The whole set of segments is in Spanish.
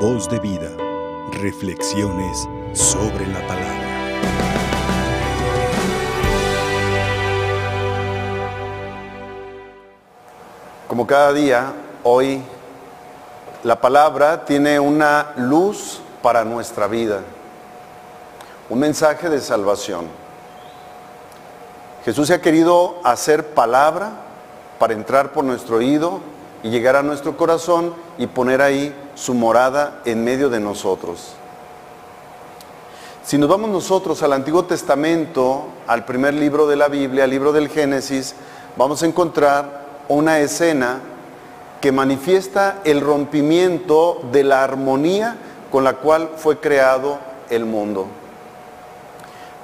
Voz de vida. Reflexiones sobre la palabra. Como cada día, hoy la palabra tiene una luz para nuestra vida, un mensaje de salvación. Jesús se ha querido hacer palabra para entrar por nuestro oído y llegar a nuestro corazón y poner ahí su morada en medio de nosotros. Si nos vamos nosotros al Antiguo Testamento, al primer libro de la Biblia, al libro del Génesis, vamos a encontrar una escena que manifiesta el rompimiento de la armonía con la cual fue creado el mundo.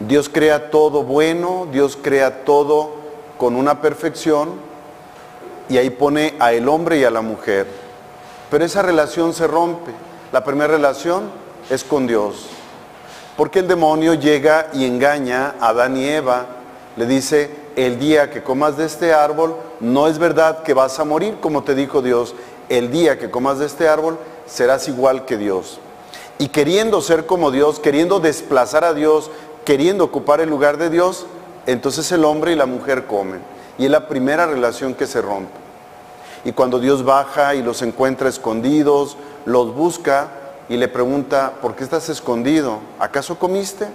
Dios crea todo bueno, Dios crea todo con una perfección y ahí pone a el hombre y a la mujer. Pero esa relación se rompe. La primera relación es con Dios. Porque el demonio llega y engaña a Adán y Eva. Le dice, el día que comas de este árbol, no es verdad que vas a morir, como te dijo Dios. El día que comas de este árbol, serás igual que Dios. Y queriendo ser como Dios, queriendo desplazar a Dios, queriendo ocupar el lugar de Dios, entonces el hombre y la mujer comen. Y es la primera relación que se rompe. Y cuando Dios baja y los encuentra escondidos, los busca y le pregunta, ¿por qué estás escondido? ¿Acaso comiste?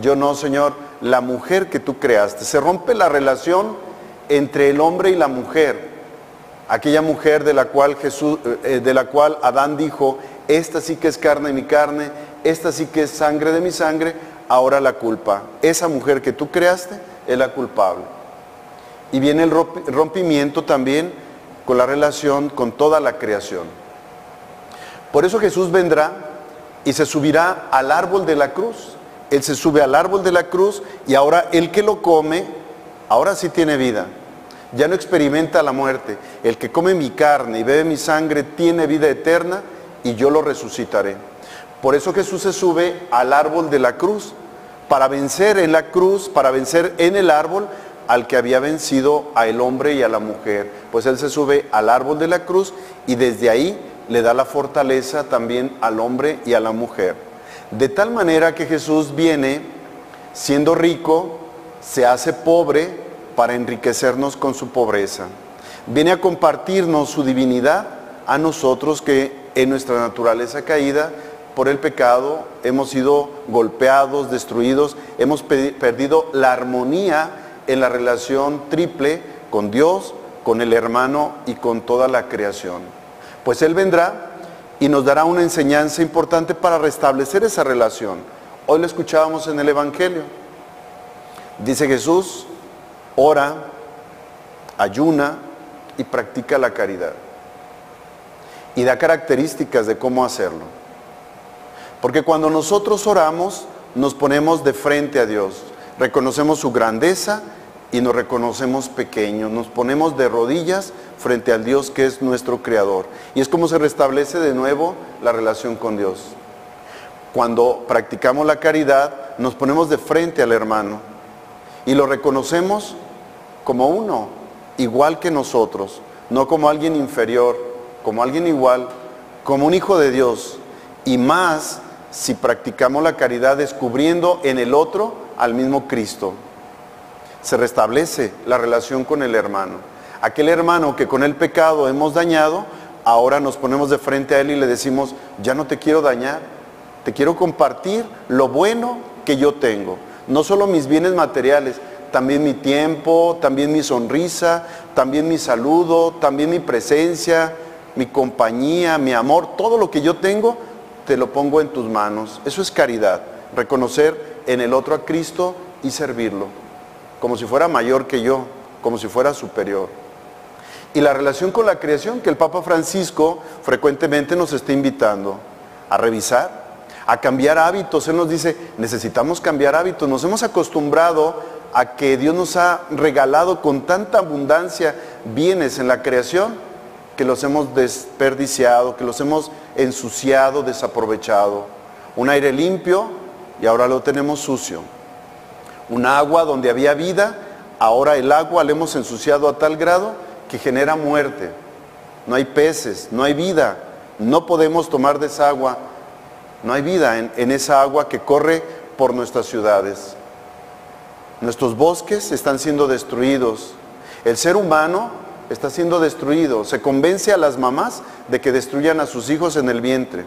Yo no, Señor, la mujer que tú creaste. Se rompe la relación entre el hombre y la mujer. Aquella mujer de la cual Jesús, eh, de la cual Adán dijo, esta sí que es carne de mi carne, esta sí que es sangre de mi sangre, ahora la culpa. Esa mujer que tú creaste es la culpable. Y viene el rompimiento también con la relación con toda la creación. Por eso Jesús vendrá y se subirá al árbol de la cruz. Él se sube al árbol de la cruz y ahora el que lo come, ahora sí tiene vida. Ya no experimenta la muerte. El que come mi carne y bebe mi sangre tiene vida eterna y yo lo resucitaré. Por eso Jesús se sube al árbol de la cruz, para vencer en la cruz, para vencer en el árbol al que había vencido a el hombre y a la mujer. Pues Él se sube al árbol de la cruz y desde ahí le da la fortaleza también al hombre y a la mujer. De tal manera que Jesús viene siendo rico, se hace pobre para enriquecernos con su pobreza. Viene a compartirnos su divinidad a nosotros que en nuestra naturaleza caída por el pecado hemos sido golpeados, destruidos, hemos perdido la armonía en la relación triple con Dios, con el hermano y con toda la creación. Pues Él vendrá y nos dará una enseñanza importante para restablecer esa relación. Hoy lo escuchábamos en el Evangelio. Dice Jesús, ora, ayuna y practica la caridad. Y da características de cómo hacerlo. Porque cuando nosotros oramos, nos ponemos de frente a Dios, reconocemos su grandeza y nos reconocemos pequeños, nos ponemos de rodillas frente al Dios que es nuestro creador. Y es como se restablece de nuevo la relación con Dios. Cuando practicamos la caridad, nos ponemos de frente al hermano y lo reconocemos como uno, igual que nosotros, no como alguien inferior, como alguien igual, como un hijo de Dios. Y más si practicamos la caridad descubriendo en el otro al mismo Cristo se restablece la relación con el hermano. Aquel hermano que con el pecado hemos dañado, ahora nos ponemos de frente a él y le decimos, ya no te quiero dañar, te quiero compartir lo bueno que yo tengo. No solo mis bienes materiales, también mi tiempo, también mi sonrisa, también mi saludo, también mi presencia, mi compañía, mi amor, todo lo que yo tengo, te lo pongo en tus manos. Eso es caridad, reconocer en el otro a Cristo y servirlo como si fuera mayor que yo, como si fuera superior. Y la relación con la creación que el Papa Francisco frecuentemente nos está invitando a revisar, a cambiar hábitos. Él nos dice, necesitamos cambiar hábitos. Nos hemos acostumbrado a que Dios nos ha regalado con tanta abundancia bienes en la creación que los hemos desperdiciado, que los hemos ensuciado, desaprovechado. Un aire limpio y ahora lo tenemos sucio un agua donde había vida, ahora el agua la hemos ensuciado a tal grado que genera muerte. No hay peces, no hay vida, no podemos tomar de. No hay vida en esa agua que corre por nuestras ciudades. Nuestros bosques están siendo destruidos. El ser humano está siendo destruido. Se convence a las mamás de que destruyan a sus hijos en el vientre.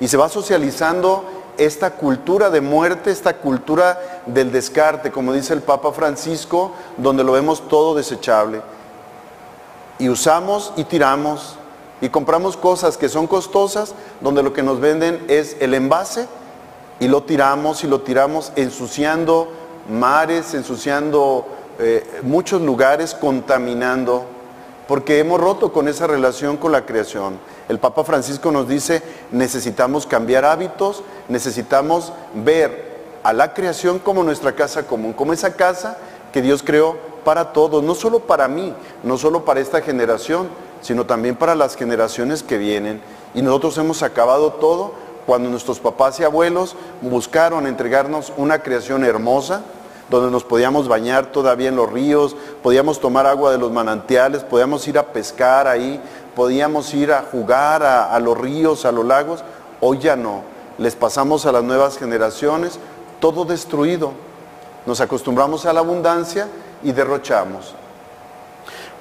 Y se va socializando esta cultura de muerte, esta cultura del descarte, como dice el Papa Francisco, donde lo vemos todo desechable. Y usamos y tiramos y compramos cosas que son costosas, donde lo que nos venden es el envase y lo tiramos y lo tiramos ensuciando mares, ensuciando eh, muchos lugares, contaminando, porque hemos roto con esa relación con la creación. El Papa Francisco nos dice, necesitamos cambiar hábitos, necesitamos ver a la creación como nuestra casa común, como esa casa que Dios creó para todos, no solo para mí, no solo para esta generación, sino también para las generaciones que vienen. Y nosotros hemos acabado todo cuando nuestros papás y abuelos buscaron entregarnos una creación hermosa, donde nos podíamos bañar todavía en los ríos, podíamos tomar agua de los manantiales, podíamos ir a pescar ahí, podíamos ir a jugar a, los ríos, a los lagos. Hoy ya no. Les pasamos a las nuevas generaciones todo destruido. Nos acostumbramos a la abundancia y derrochamos.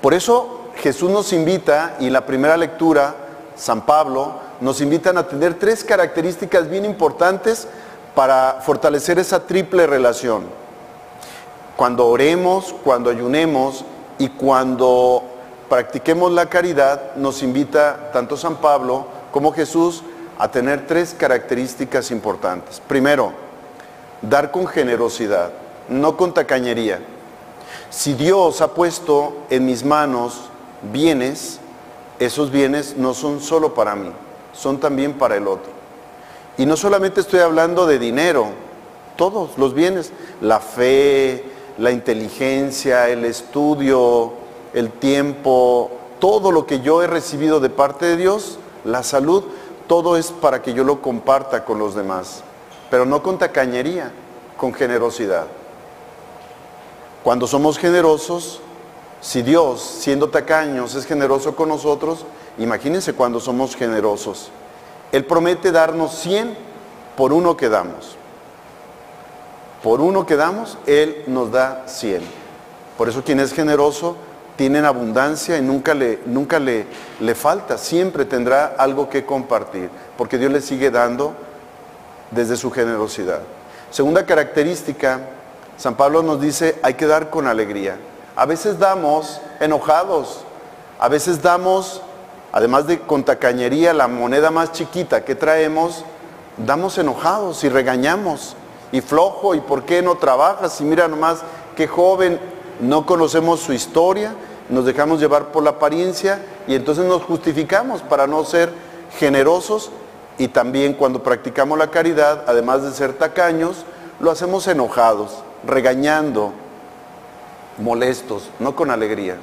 Por eso Jesús nos invita, y la primera lectura, San Pablo, nos invitan a tener tres características bien importantes para fortalecer esa triple relación. Cuando oremos, cuando ayunemos y cuando practiquemos la caridad, nos invita tanto San Pablo como Jesús a tener tres características importantes. Primero, dar con generosidad, no con tacañería. Si Dios ha puesto en mis manos bienes, esos bienes no son solo para mí, son también para el otro. Y no solamente estoy hablando de dinero, todos los bienes, la fe, la inteligencia, el estudio, el tiempo, todo lo que yo he recibido de parte de Dios, la salud, todo es para que yo lo comparta con los demás, pero no con tacañería, con generosidad. Cuando somos generosos, si Dios, siendo tacaños, es generoso con nosotros, Imagínense cuando somos generosos. Él promete darnos 100 por uno que damos. Por uno que damos, Él nos da 100. Por eso quien es generoso tiene abundancia y nunca le, nunca le, le falta, siempre tendrá algo que compartir, porque Dios le sigue dando desde su generosidad. Segunda característica, San Pablo nos dice, hay que dar con alegría. A veces damos enojados, a veces damos además de con tacañería, la moneda más chiquita que traemos, damos enojados y regañamos. Y flojo, ¿y por qué no trabajas? Y mira nomás, qué joven, no conocemos su historia, nos dejamos llevar por la apariencia y entonces nos justificamos para no ser generosos y también cuando practicamos la caridad, además de ser tacaños, lo hacemos enojados, regañando, molestos, no con alegría.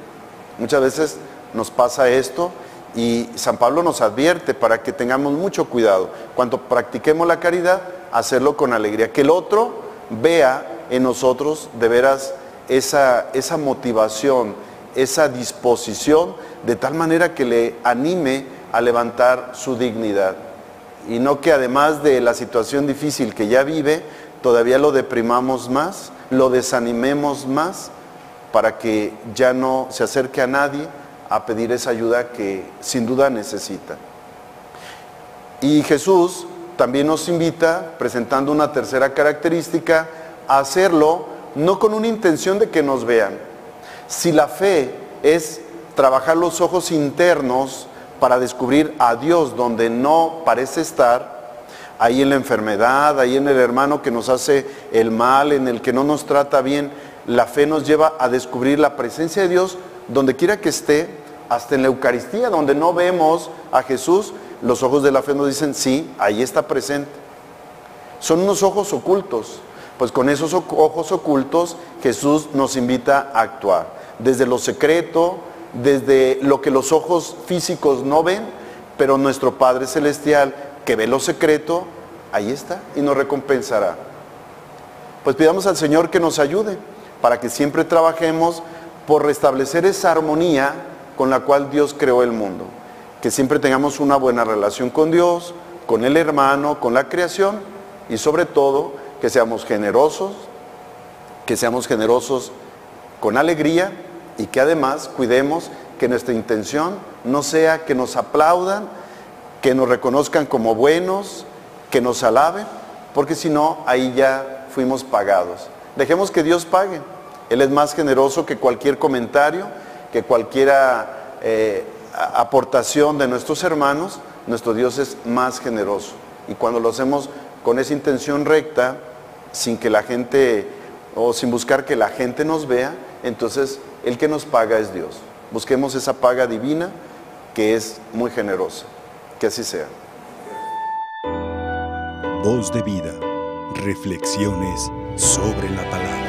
Muchas veces nos pasa esto y San Pablo nos advierte para que tengamos mucho cuidado. Cuando practiquemos la caridad, hacerlo con alegría. Que el otro vea en nosotros de veras esa, esa motivación, esa disposición, de tal manera que le anime a levantar su dignidad. Y no que además de la situación difícil que ya vive, todavía lo deprimamos más, lo desanimemos más, para que ya no se acerque a nadie a pedir esa ayuda que sin duda necesita. Y Jesús también nos invita, presentando una tercera característica, a hacerlo no con una intención de que nos vean. Si la fe es trabajar los ojos internos para descubrir a Dios donde no parece estar, ahí en la enfermedad, ahí en el hermano que nos hace el mal, en el que no nos trata bien, la fe nos lleva a descubrir la presencia de Dios donde quiera que esté hasta en la Eucaristía, donde no vemos a Jesús, los ojos de la fe nos dicen, sí, ahí está presente. Son unos ojos ocultos. Pues con esos ojos ocultos Jesús nos invita a actuar. Desde lo secreto, desde lo que los ojos físicos no ven, pero nuestro Padre Celestial, que ve lo secreto, ahí está y nos recompensará. Pues pidamos al Señor que nos ayude para que siempre trabajemos por restablecer esa armonía con la cual Dios creó el mundo. que siempre tengamos una buena relación con Dios, con el hermano, con la creación y sobre todo que seamos generosos, que seamos generosos con alegría y que además cuidemos que nuestra intención no sea que nos aplaudan, que nos reconozcan como buenos, que nos alaben, porque si no, ahí ya fuimos pagados. Dejemos que Dios pague. Él es más generoso que cualquier comentario, que cualquier eh, aportación de nuestros hermanos. Nuestro Dios es más generoso. Y cuando lo hacemos con esa intención recta, sin que la gente, o sin buscar que la gente nos vea, entonces el que nos paga es Dios. Busquemos esa paga divina que es muy generosa. Que así sea. Voz de vida. Reflexiones sobre la palabra.